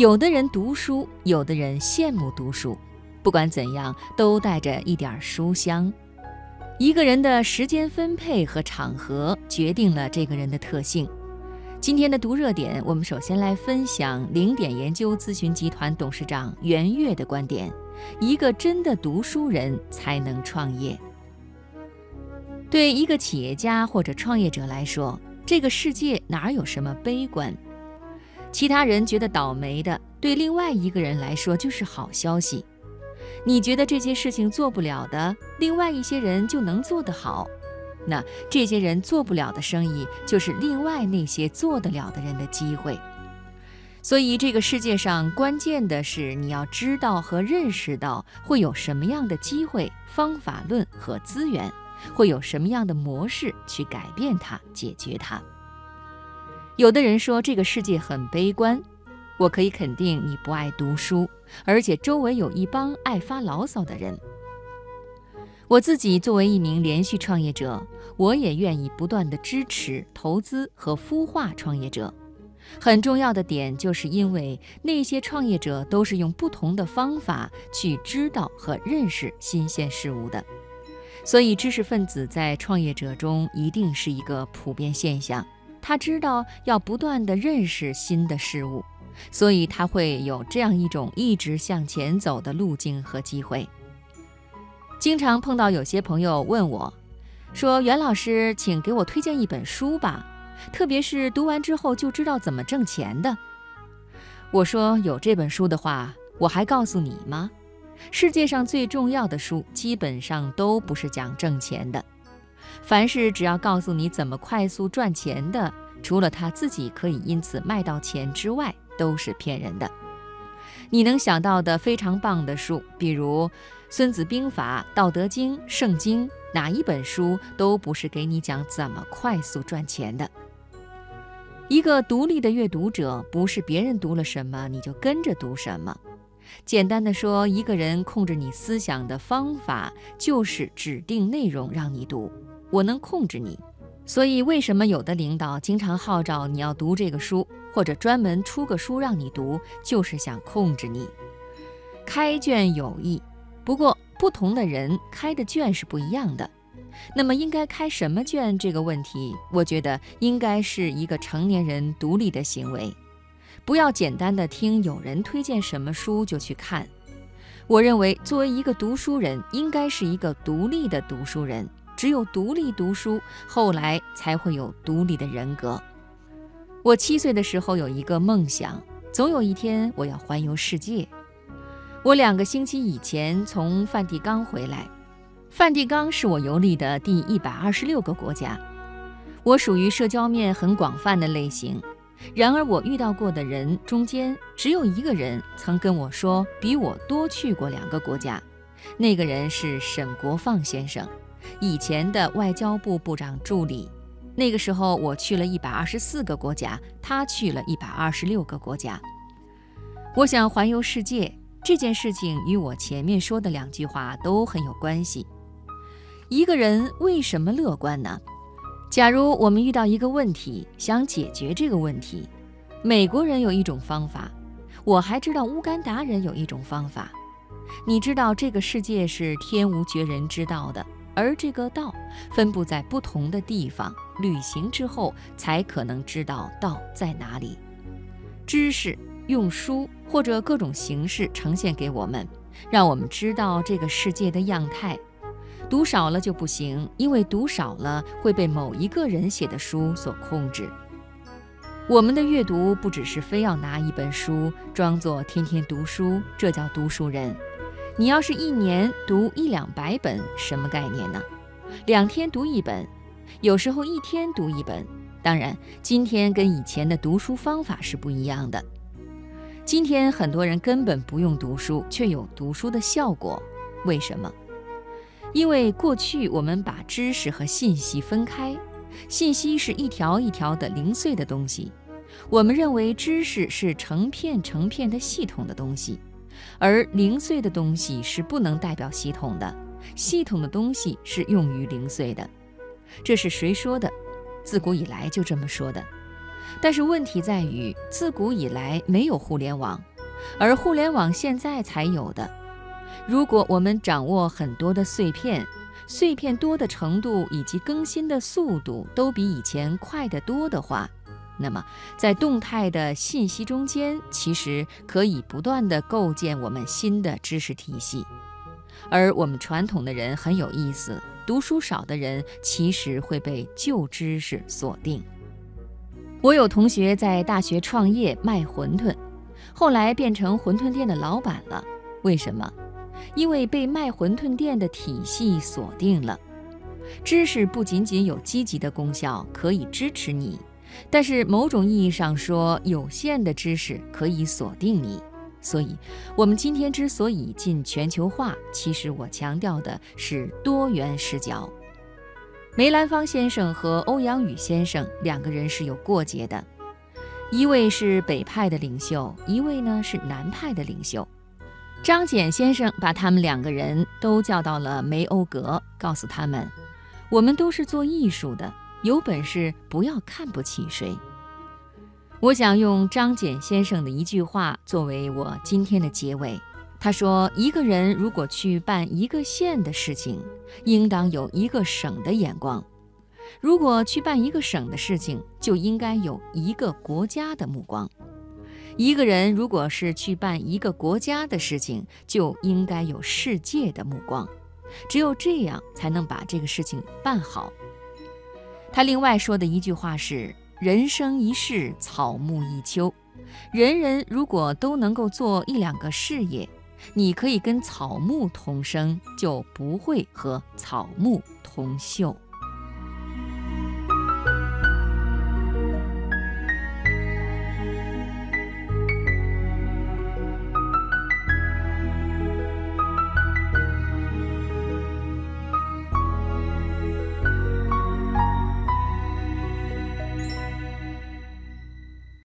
有的人读书，有的人羡慕读书。不管怎样，都带着一点书香。一个人的时间分配和场合，决定了这个人的特性。今天的读热点，我们首先来分享零点研究咨询集团董事长袁岳的观点：一个真的读书人才能创业。对一个企业家或者创业者来说，这个世界哪有什么悲观？其他人觉得倒霉的，对另外一个人来说就是好消息。你觉得这些事情做不了的，另外一些人就能做得好。那这些人做不了的生意，就是另外那些做得了的人的机会。所以，这个世界上关键的是你要知道和认识到会有什么样的机会、方法论和资源，会有什么样的模式去改变它、解决它。有的人说这个世界很悲观，我可以肯定你不爱读书，而且周围有一帮爱发牢骚的人。我自己作为一名连续创业者，我也愿意不断的支持、投资和孵化创业者。很重要的点就是因为那些创业者都是用不同的方法去知道和认识新鲜事物的，所以知识分子在创业者中一定是一个普遍现象。他知道要不断地认识新的事物，所以他会有这样一种一直向前走的路径和机会。经常碰到有些朋友问我，说：“袁老师，请给我推荐一本书吧，特别是读完之后就知道怎么挣钱的。”我说：“有这本书的话，我还告诉你吗？世界上最重要的书基本上都不是讲挣钱的。”凡是只要告诉你怎么快速赚钱的，除了他自己可以因此卖到钱之外，都是骗人的。你能想到的非常棒的书，比如《孙子兵法》《道德经》《圣经》，哪一本书都不是给你讲怎么快速赚钱的。一个独立的阅读者，不是别人读了什么你就跟着读什么。简单的说，一个人控制你思想的方法，就是指定内容让你读。我能控制你，所以为什么有的领导经常号召你要读这个书，或者专门出个书让你读，就是想控制你。开卷有益，不过不同的人开的卷是不一样的。那么应该开什么卷这个问题，我觉得应该是一个成年人独立的行为，不要简单的听有人推荐什么书就去看。我认为作为一个读书人，应该是一个独立的读书人。只有独立读书，后来才会有独立的人格。我七岁的时候有一个梦想，总有一天我要环游世界。我两个星期以前从梵蒂冈回来，梵蒂冈是我游历的第一百二十六个国家。我属于社交面很广泛的类型，然而我遇到过的人中间，只有一个人曾跟我说比我多去过两个国家，那个人是沈国放先生。以前的外交部部长助理，那个时候我去了一百二十四个国家，他去了一百二十六个国家。我想环游世界这件事情与我前面说的两句话都很有关系。一个人为什么乐观呢？假如我们遇到一个问题，想解决这个问题，美国人有一种方法，我还知道乌干达人有一种方法。你知道这个世界是天无绝人之道的。而这个道分布在不同的地方，旅行之后才可能知道道在哪里。知识用书或者各种形式呈现给我们，让我们知道这个世界的样态。读少了就不行，因为读少了会被某一个人写的书所控制。我们的阅读不只是非要拿一本书装作天天读书，这叫读书人。你要是一年读一两百本，什么概念呢？两天读一本，有时候一天读一本。当然，今天跟以前的读书方法是不一样的。今天很多人根本不用读书，却有读书的效果。为什么？因为过去我们把知识和信息分开，信息是一条一条的零碎的东西，我们认为知识是成片成片的系统的东西。而零碎的东西是不能代表系统的，系统的东西是用于零碎的。这是谁说的？自古以来就这么说的。但是问题在于，自古以来没有互联网，而互联网现在才有的。如果我们掌握很多的碎片，碎片多的程度以及更新的速度都比以前快得多的话，那么在动态的信息中间，其实可以不断地构建我们新的知识体系。而我们传统的人很有意思，读书少的人其实会被旧知识锁定。我有同学在大学创业卖馄饨，后来变成馄饨店的老板了。为什么？因为被卖馄饨店的体系锁定了。知识不仅仅有积极的功效，可以支持你，但是某种意义上说，有限的知识可以锁定你。所以，我们今天之所以进全球化，其实我强调的是多元视角。梅兰芳先生和欧阳予先生两个人是有过节的，一位是北派的领袖，一位呢是南派的领袖。张謇先生把他们两个人都叫到了梅欧阁，告诉他们：“我们都是做艺术的，有本事不要看不起谁。”我想用张謇先生的一句话作为我今天的结尾。他说：“一个人如果去办一个县的事情，应当有一个省的眼光；如果去办一个省的事情，就应该有一个国家的目光。一个人如果是去办一个国家的事情，就应该有世界的目光。只有这样，才能把这个事情办好。”他另外说的一句话是。人生一世，草木一秋。人人如果都能够做一两个事业，你可以跟草木同生，就不会和草木同秀。